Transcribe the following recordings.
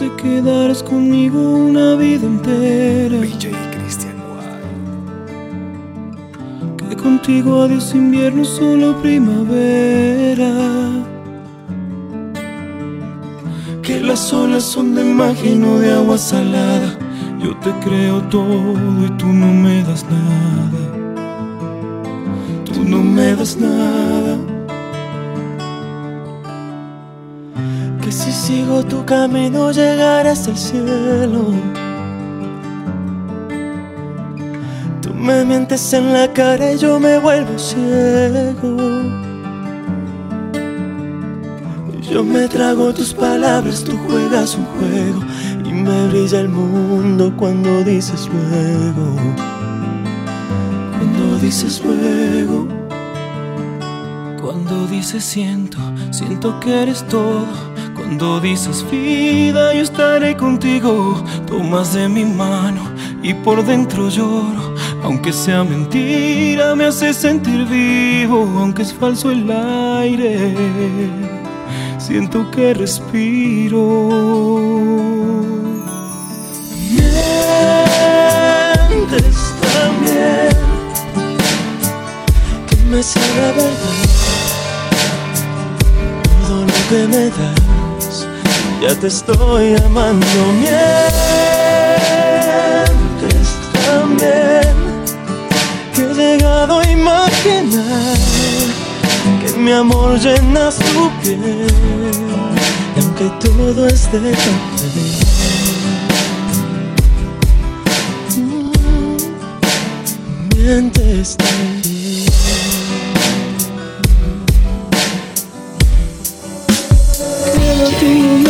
te quedarás conmigo una vida entera. BJ Christian White. Que contigo adiós invierno, solo primavera. Que las olas son de magia y no de agua salada. Yo te creo todo y tú no me das nada. Tú no me das nada. Si sigo tu camino llegaré hasta el cielo. Tú me mientes en la cara y yo me vuelvo ciego. Yo me trago tus palabras, tú juegas un juego y me brilla el mundo cuando dices luego. Cuando dices luego. Cuando dices siento, siento que eres todo. Cuando dices vida, yo estaré contigo. Tomas de mi mano y por dentro lloro. Aunque sea mentira, me hace sentir vivo. Aunque es falso el aire, siento que respiro. Mientes también que me sabe a verdad todo lo que me das. Ya te estoy amando. Mientes también que he llegado a imaginar que mi amor llenas tu piel. Y aunque todo es de papel. mientes también. Momento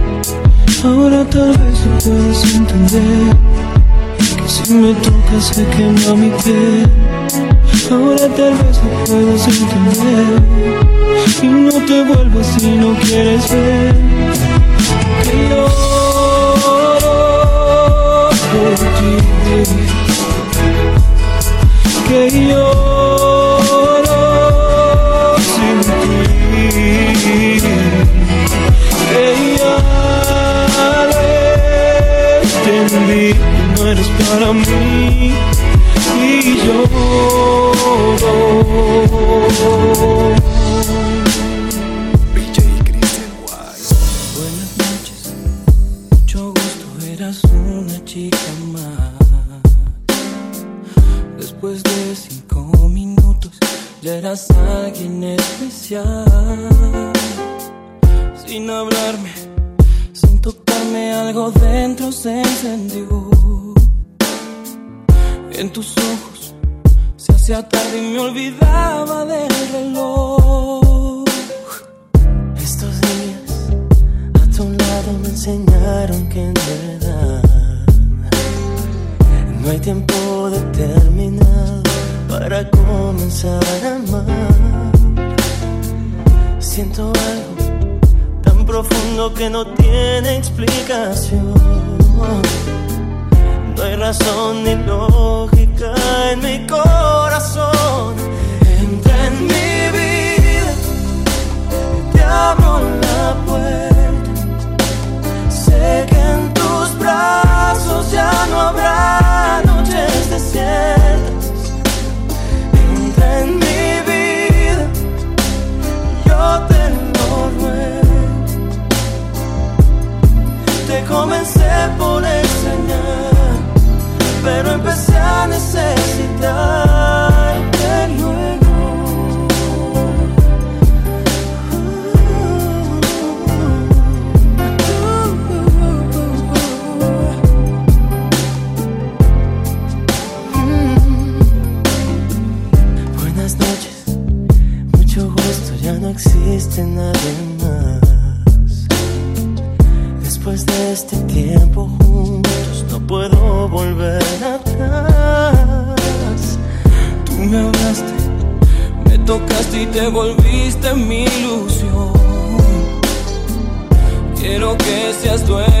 Ahora tal vez lo puedas entender. Que si me tocas se quema mi piel Ahora tal vez lo puedas entender. Y no te vuelvas si no quieres ver. Que lloro por ti. Que lloro eres para mí y lloro. BJ Christian White. Buenas noches, mucho gusto, eras una chica más. Después de cinco minutos, ya eras alguien especial. Sin hablarme, sin tocarme, algo dentro se encendió. En tus ojos se hacía tarde y me olvidaba del reloj. Estos días a tu lado me enseñaron que en verdad no hay tiempo determinado para comenzar a amar. Siento algo tan profundo que no tiene explicación. No hay razón ni lógica en mi corazón. Entra en mi vida te abro la puerta. ya no existe nadie más. Después de este tiempo juntos no puedo volver atrás. Tú me hablaste, me tocaste y te volviste mi ilusión. Quiero que seas dueño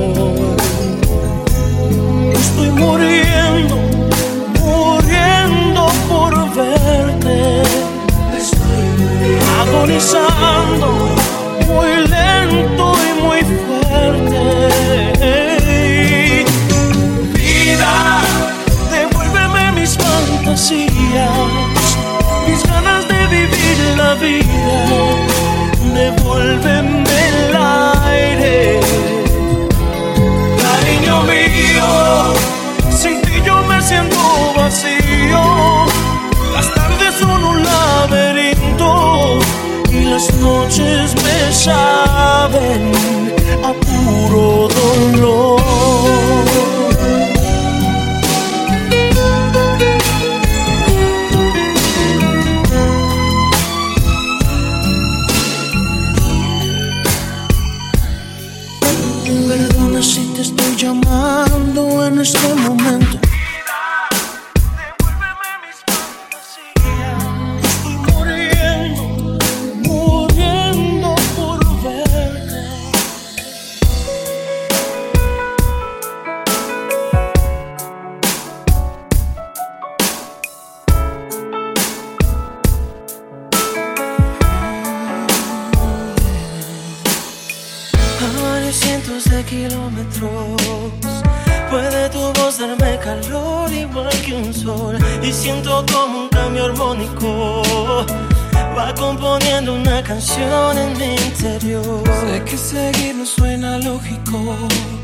fantasías, mis ganas de vivir la vida, devuélveme el aire. Cariño mío, sin ti yo me siento vacío, las tardes son un laberinto y las noches me salen. llamando en este momento. Devuélveme mis fantasías y muriendo, muriendo por verte a varios cientos de kilómetros. y siento como un cambio armónico va componiendo una canción en mi interior. Sé que seguir no suena lógico,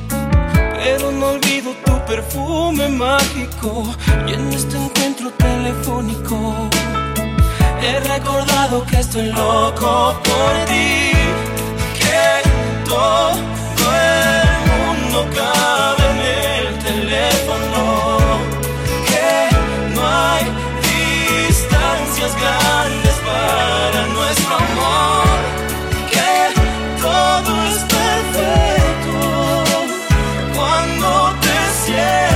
pero no olvido tu perfume mágico y en este encuentro telefónico he recordado que estoy loco por ti yeah.